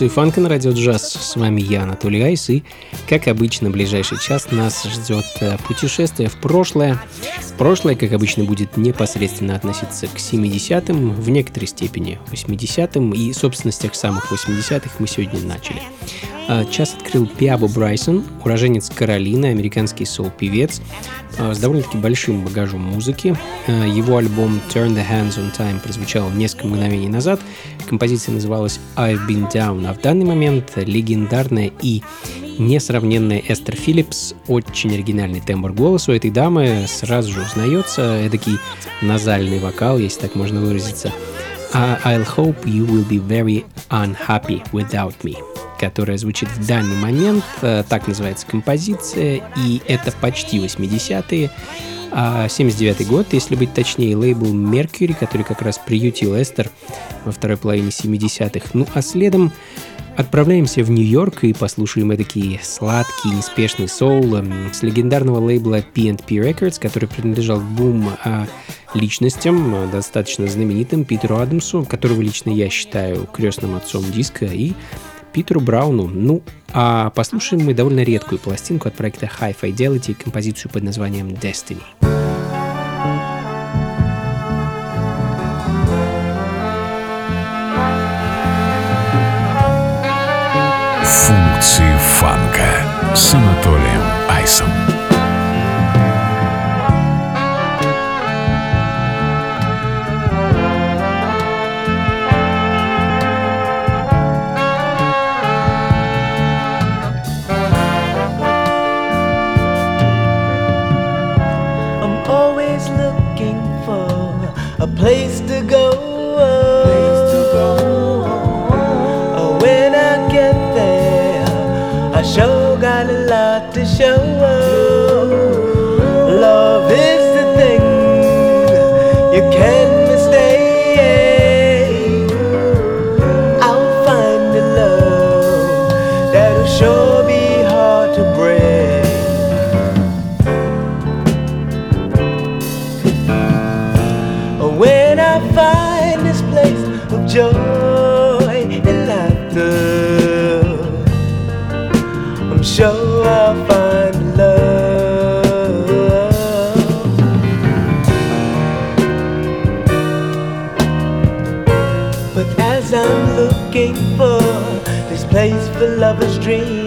Функции фанка на радио джаз. С вами я, Анатолий Айс, и, как обычно, ближайший час нас ждет э, путешествие в прошлое. Прошлое, как обычно, будет непосредственно относиться к 70-м, в некоторой степени 80-м, и, собственно, с тех самых 80-х мы сегодня начали. А, час открыл Пиабо Брайсон, уроженец Каролины, американский соул-певец а, с довольно-таки большим багажом музыки. А, его альбом Turn the Hands on Time прозвучал несколько мгновений назад. Композиция называлась I've Been Down, а в данный момент легендарная и несравненная Эстер Филлипс. Очень оригинальный тембр голоса у этой дамы. Сразу же узнается эдакий назальный вокал, если так можно выразиться. I'll hope you will be very unhappy without me которая звучит в данный момент. Э, так называется композиция, и это почти 80-е. А 79 год, если быть точнее, лейбл Mercury, который как раз приютил Эстер во второй половине 70-х. Ну а следом Отправляемся в Нью-Йорк и послушаем такие сладкий, неспешный соул эм, с легендарного лейбла P&P Records, который принадлежал двум а, личностям, а, достаточно знаменитым, Питеру Адамсу, которого лично я считаю крестным отцом диска, и Питеру Брауну. Ну, а послушаем мы довольно редкую пластинку от проекта High Fidelity, композицию под названием Destiny. Функции фанка с Анатолием Айсом. place to go. Place dream,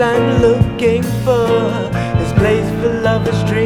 I'm looking for this place for lover's dream.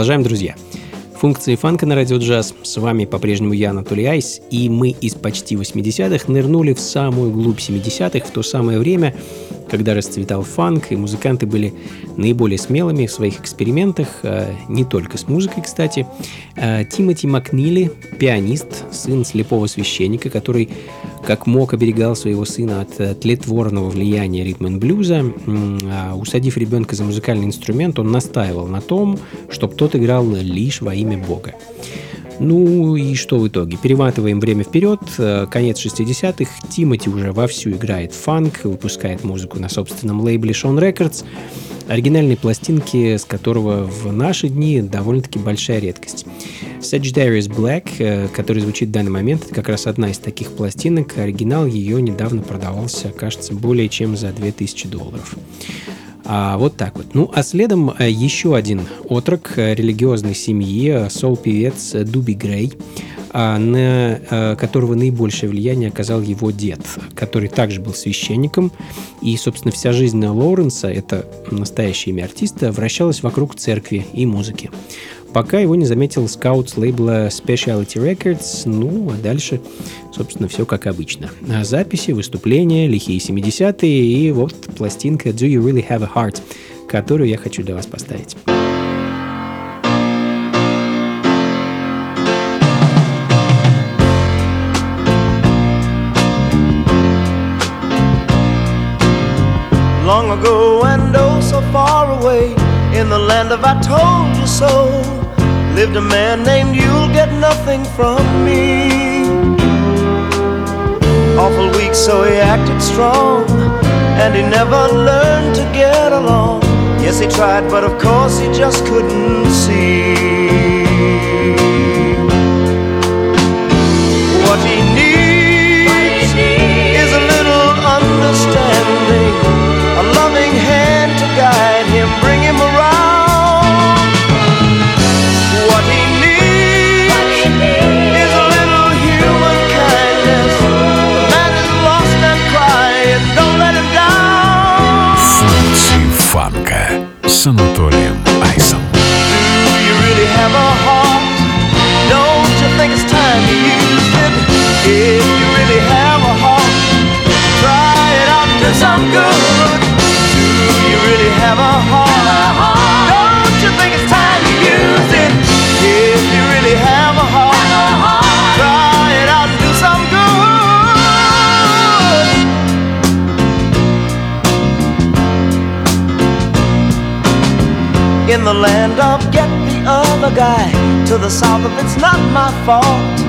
Продолжаем, друзья. Функции фанка на радио джаз. С вами по-прежнему я, Анатолий Айс, и мы из почти 80-х нырнули в самую глубь 70-х, в то самое время, когда расцветал фанк, и музыканты были наиболее смелыми в своих экспериментах, э, не только с музыкой, кстати. Э, Тимоти Макнили, пианист, сын слепого священника, который как мог оберегал своего сына от э, тлетворного влияния ритм блюза. А Усадив ребенка за музыкальный инструмент, он настаивал на том, чтобы тот играл лишь во имя Бога. Ну и что в итоге? Перематываем время вперед, э, конец 60-х, Тимати уже вовсю играет фанк, выпускает музыку на собственном лейбле Sean Records, оригинальной пластинки, с которого в наши дни довольно-таки большая редкость. Sagittarius Black, э, который звучит в данный момент, это как раз одна из таких пластинок. Оригинал ее недавно продавался, кажется, более чем за 2000 долларов. А, вот так вот. Ну, а следом э, еще один отрок э, религиозной семьи, э, соул-певец Дуби Грей, а, на которого наибольшее влияние оказал его дед, который также был священником. И, собственно, вся жизнь Лоуренса, это настоящее имя артиста, вращалась вокруг церкви и музыки. Пока его не заметил скаут с лейбла Speciality Records, ну, а дальше, собственно, все как обычно. А Записи, выступления, лихие 70-е и вот пластинка Do You Really Have a Heart, которую я хочу для вас поставить. Long ago and oh so far away, in the land of I told you so, lived a man named You'll Get Nothing from me. Awful weak, so he acted strong, and he never learned to get along. Yes, he tried, but of course he just couldn't see. Guy. To the south of it's not my fault.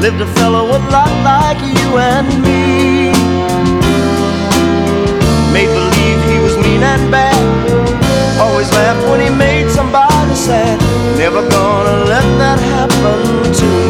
Lived a fellow a lot like you and me. Made believe he was mean and bad. Always laughed when he made somebody sad. Never gonna let that happen to me.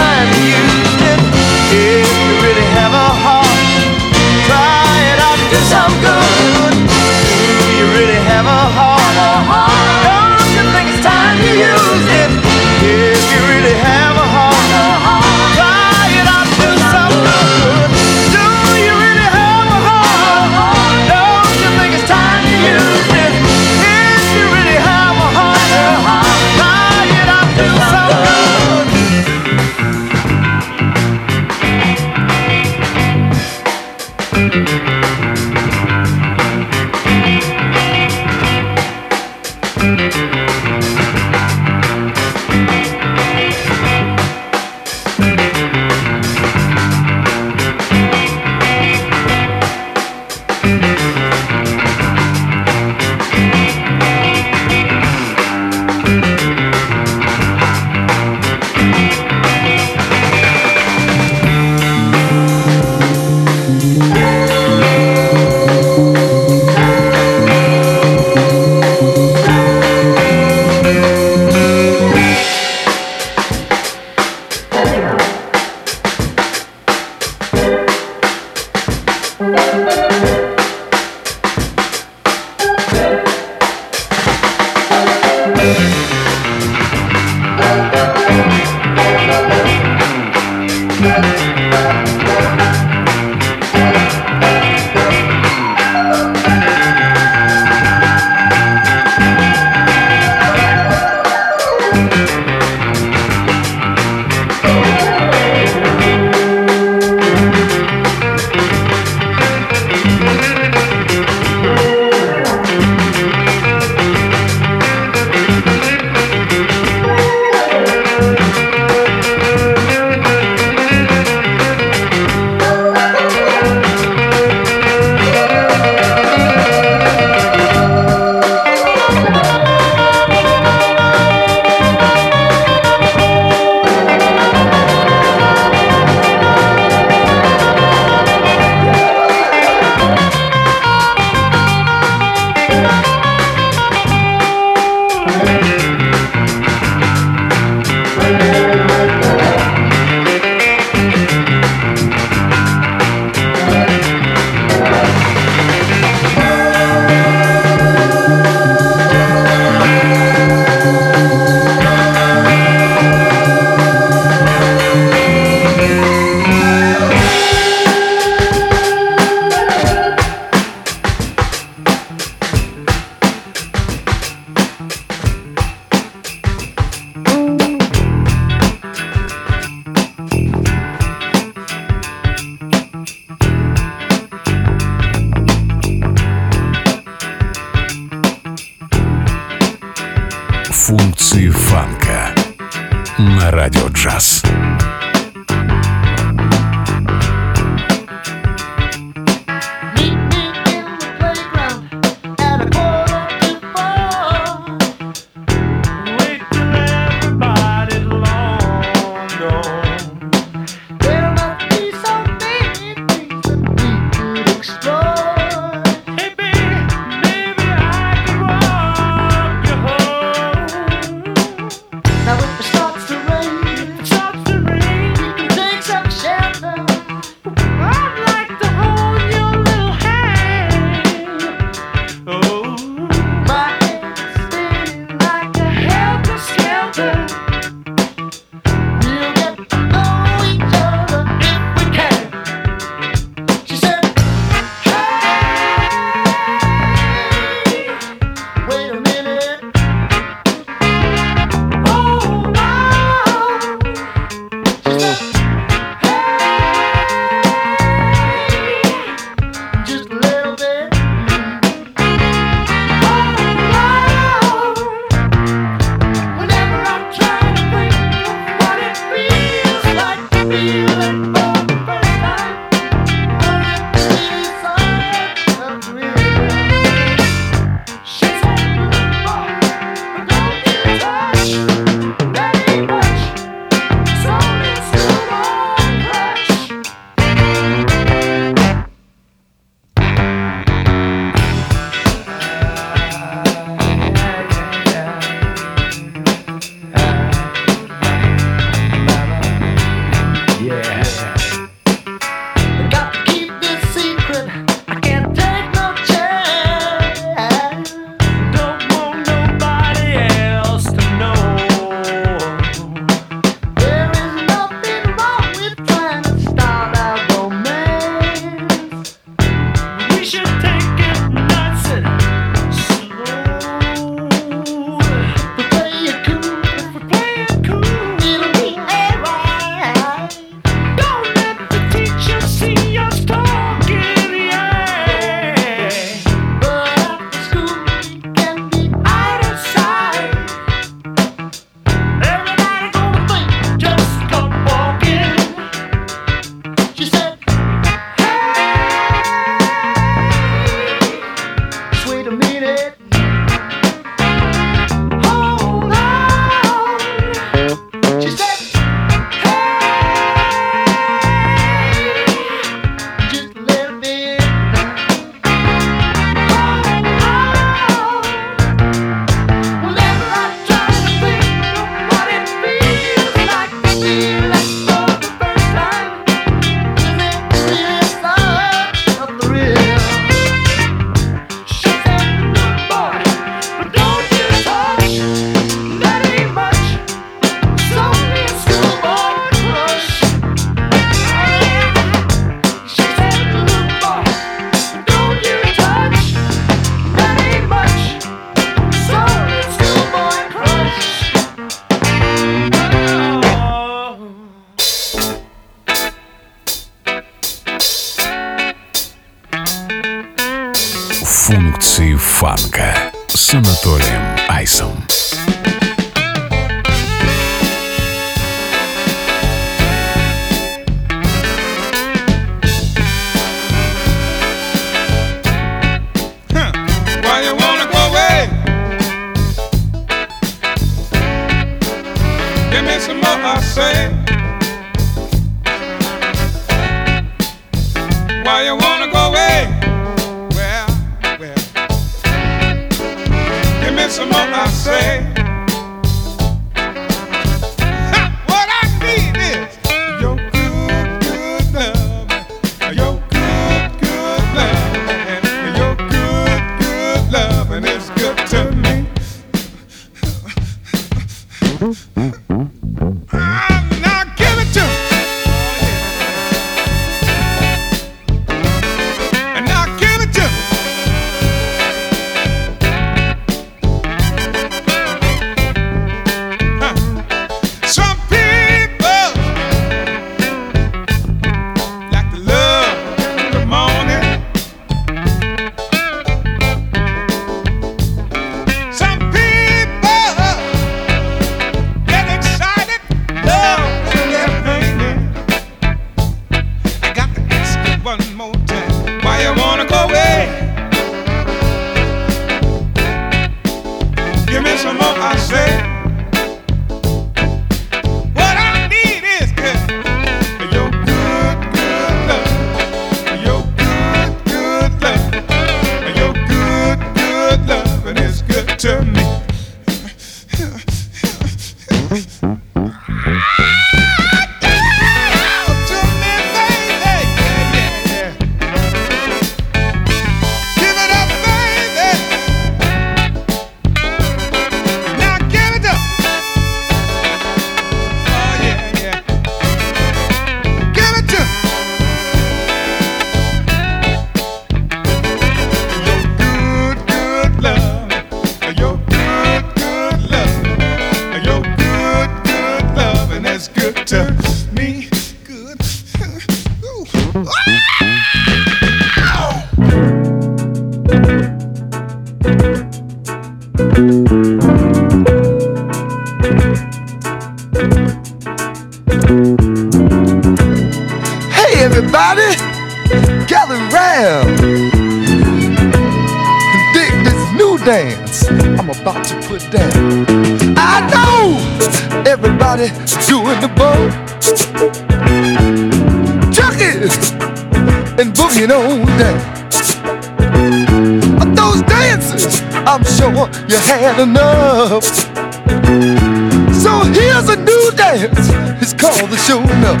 Dance. It's called the show enough.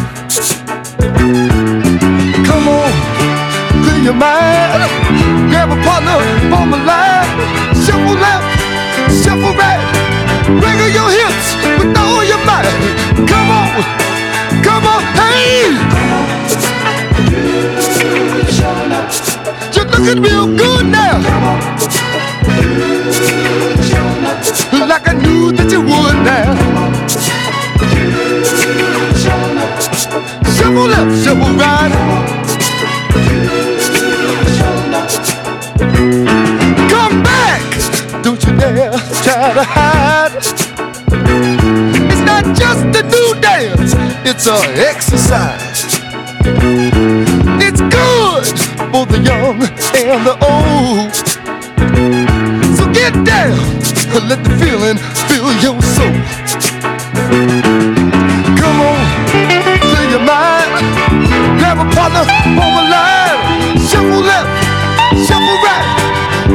Come on, clear your mind. Grab a partner, form a line. Shuffle left, shuffle right. Wiggle your hips with all your might. Come on, come on, hey. You're looking real good now. Like I knew that you would now. Right. Come back! Don't you dare try to hide. It's not just a new dance, it's an exercise. It's good for the young and the old. So get down, let the feeling fill your soul. Grab a partner, form a line, shuffle left, shuffle right,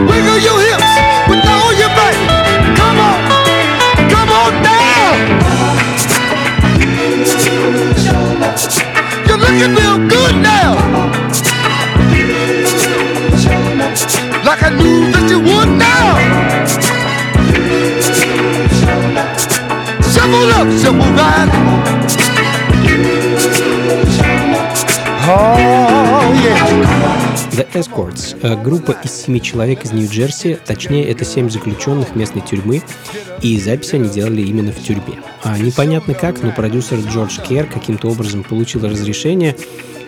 wiggle your hips with all your might. Come on, come on down. You're looking real good now. Like I knew that you would now. Shuffle up, shuffle right. The Escorts э, – группа из семи человек из Нью-Джерси, точнее, это семь заключенных местной тюрьмы, и записи они делали именно в тюрьме. А непонятно как, но продюсер Джордж Кер каким-то образом получил разрешение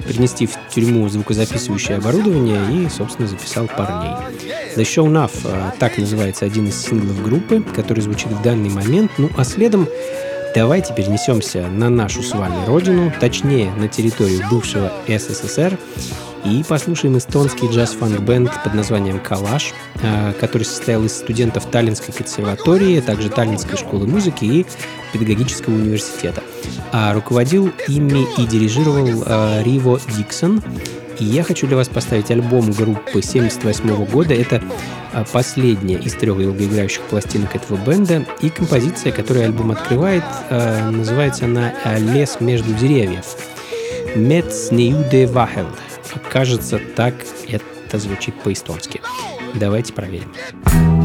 принести в тюрьму звукозаписывающее оборудование и, собственно, записал парней. The Show Enough э, – так называется один из синглов группы, который звучит в данный момент, ну а следом Давайте перенесемся на нашу с вами родину, точнее на территорию бывшего СССР, и послушаем эстонский джаз-фанк-бенд под названием «Калаш», э, который состоял из студентов Таллинской консерватории, а также Таллинской школы музыки и педагогического университета. А руководил ими и дирижировал Риво Диксон. И я хочу для вас поставить альбом группы 78 года. Это а, последняя из трех долгоиграющих пластинок этого бенда. И композиция, которую альбом открывает, а, называется она «Лес между деревьев». «Metz Neude Wahel». Кажется, так это звучит по-эстонски. Давайте проверим. Oh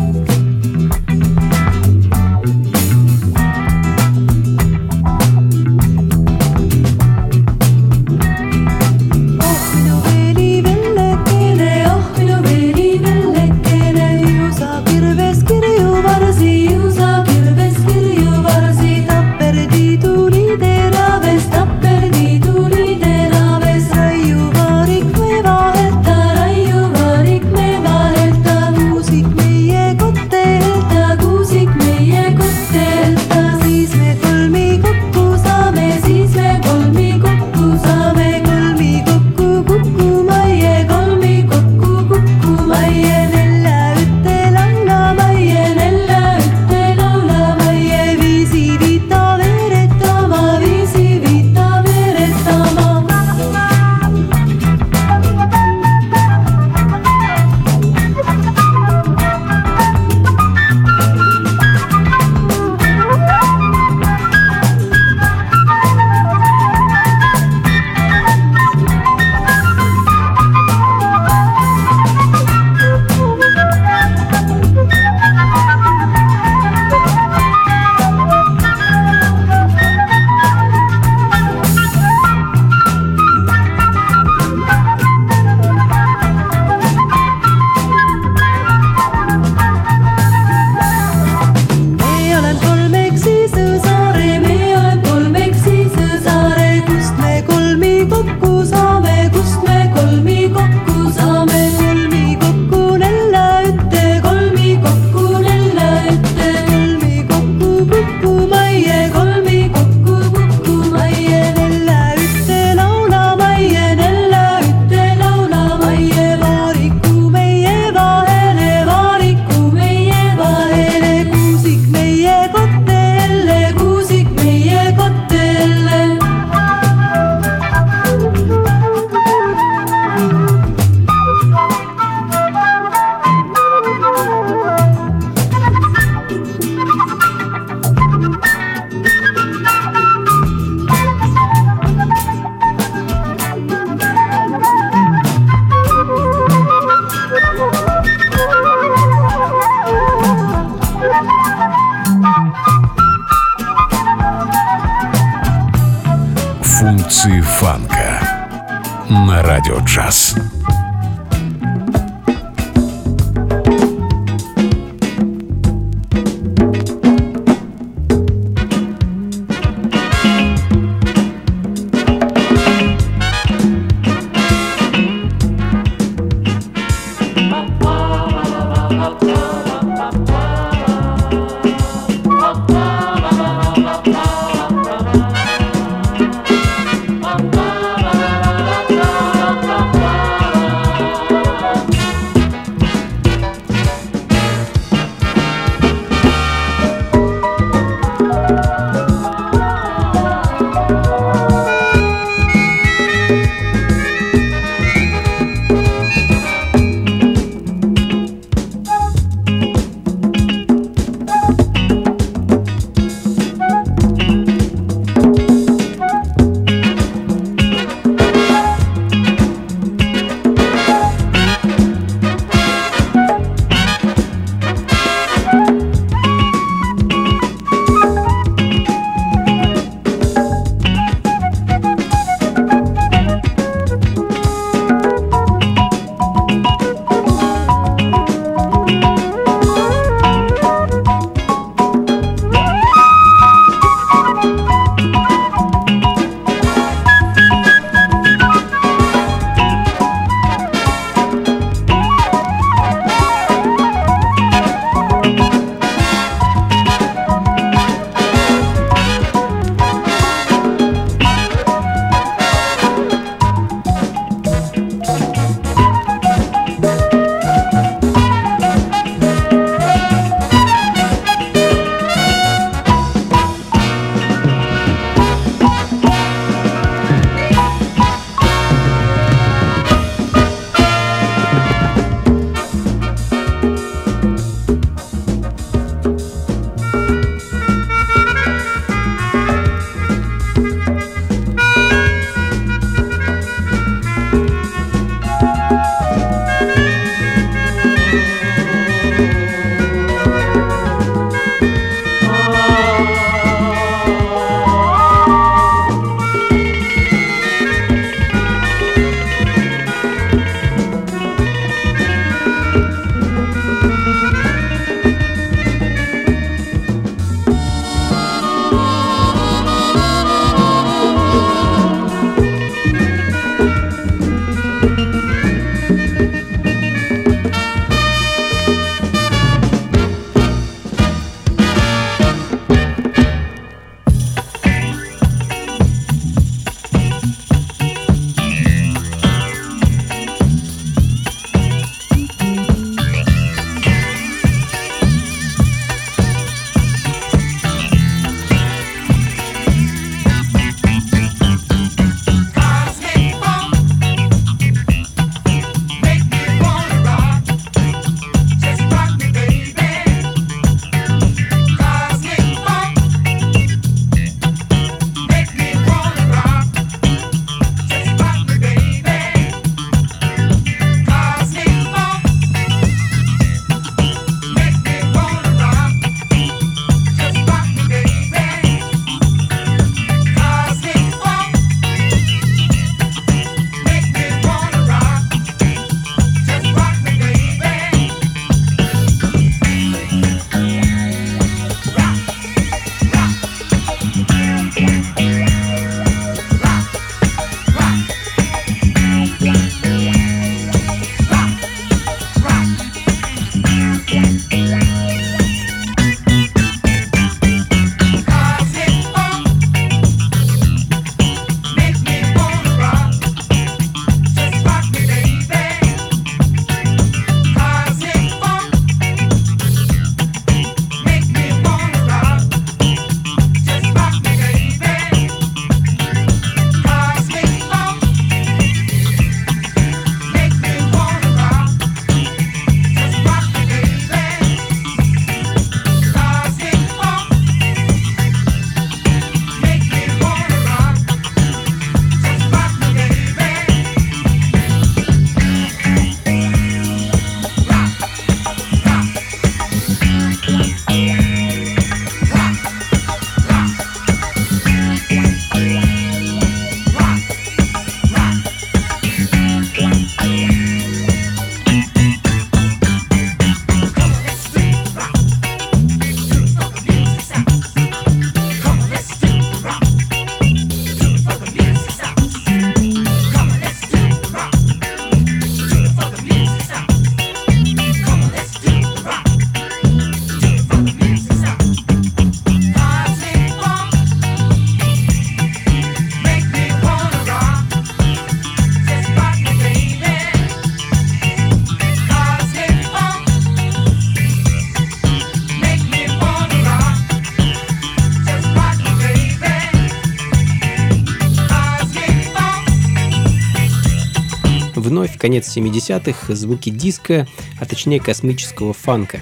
конец 70-х, звуки диска, а точнее космического фанка.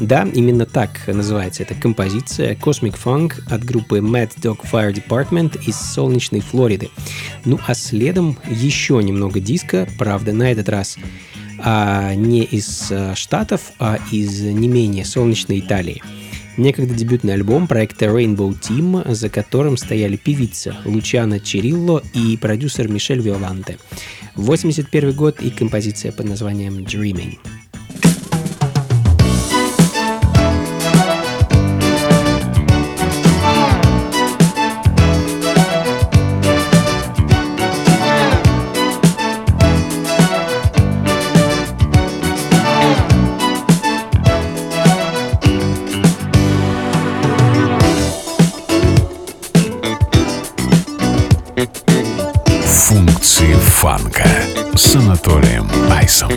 Да, именно так называется эта композиция Cosmic Funk от группы Mad Dog Fire Department из солнечной Флориды. Ну а следом еще немного диска, правда на этот раз а не из э, Штатов, а из не менее солнечной Италии. Некогда дебютный альбом проекта Rainbow Team, за которым стояли певица Лучана Черилло и продюсер Мишель Виоланте. 81 год и композиция под названием Dreaming. Анатолием Айсом.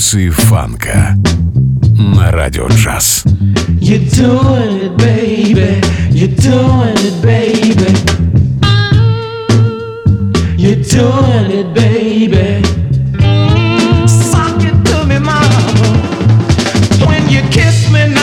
Функции фанка на радио джаз. You're doing it, baby. You're doing it, baby. You're doing it, baby. Sock it to me, mama. When you kiss me now,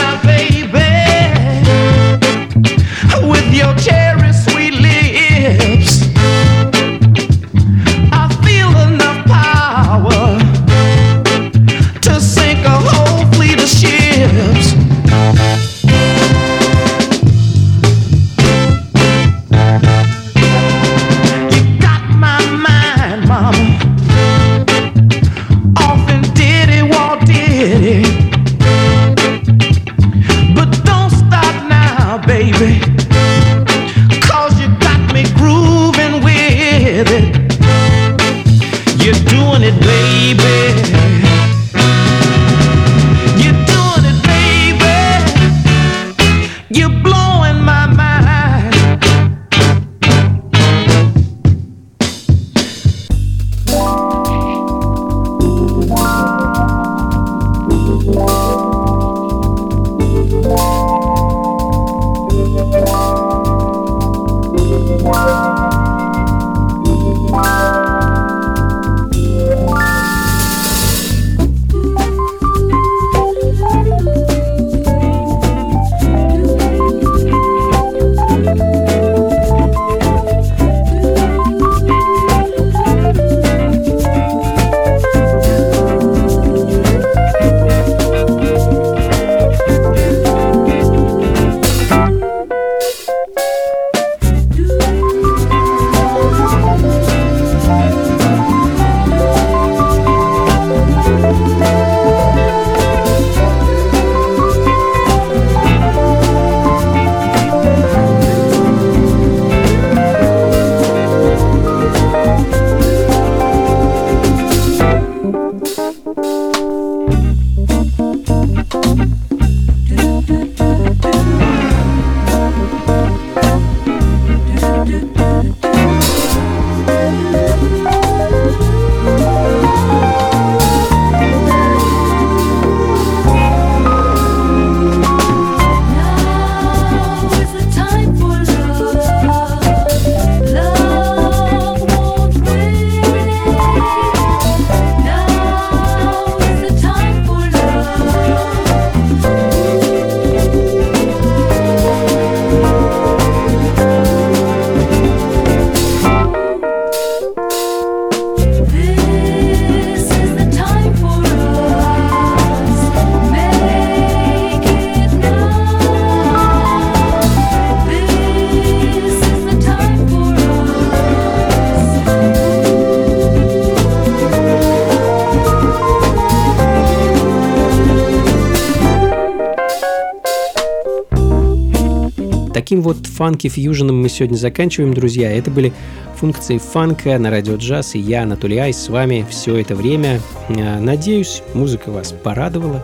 Таким вот фанки-фьюженом мы сегодня заканчиваем, друзья. Это были функции фанка на радио джаз, и я, Анатолий Айс, с вами все это время. Э, Надеюсь, музыка вас порадовала.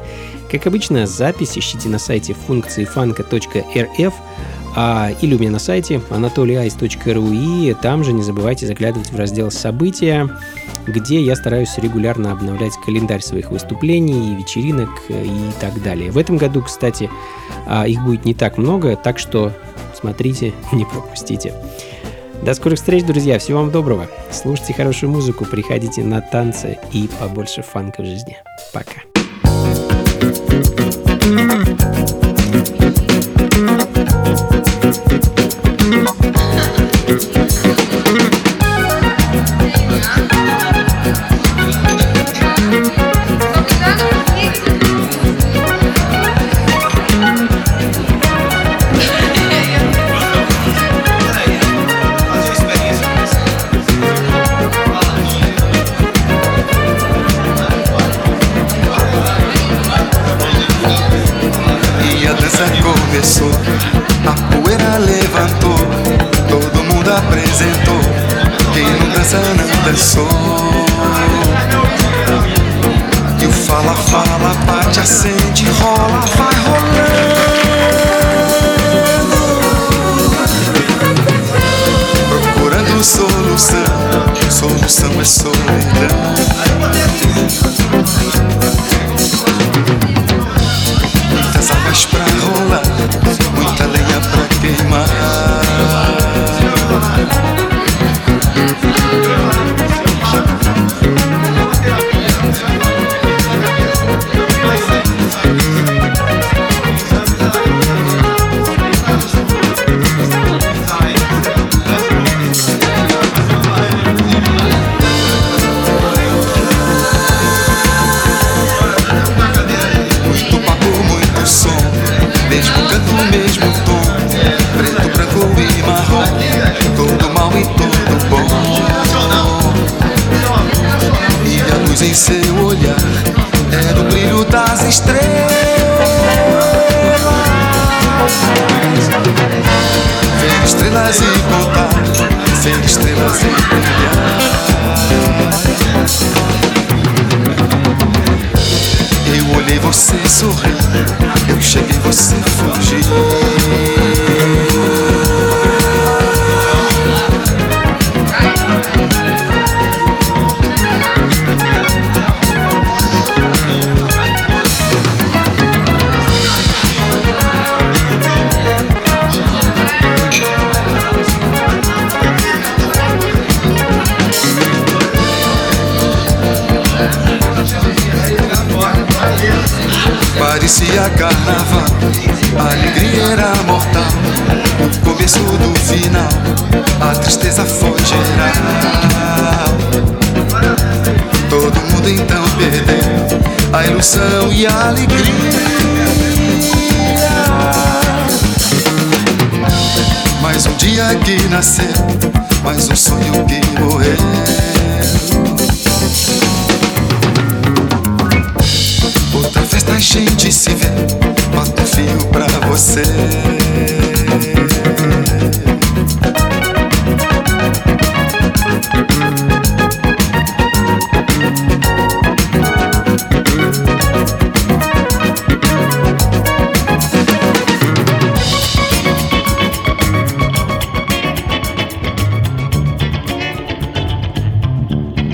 Как обычно, запись ищите на сайте функции фанка.рф а, или у меня на сайте anatolyice.ru и там же не забывайте заглядывать в раздел «События», где я стараюсь регулярно обновлять календарь своих выступлений, вечеринок э, и так далее. В этом году, кстати, а, их будет не так много, так что смотрите, не пропустите. До скорых встреч, друзья. Всего вам доброго. Слушайте хорошую музыку, приходите на танцы и побольше фанка в жизни. Пока. E a em seu olhar era o brilho das estrelas. Ver estrelas e contar, ser estrelas e brilhar. Eu olhei você sorrir, eu cheguei você fugir. Mortal. Começo do final, a tristeza foi geral. Todo mundo então perdeu a ilusão e a alegria. Mais um dia que nasceu, mais um sonho que morreu. Outra festa a gente se vê, bota um fio pra você.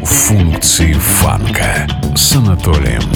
Функции фанка с Анатолием Айсом.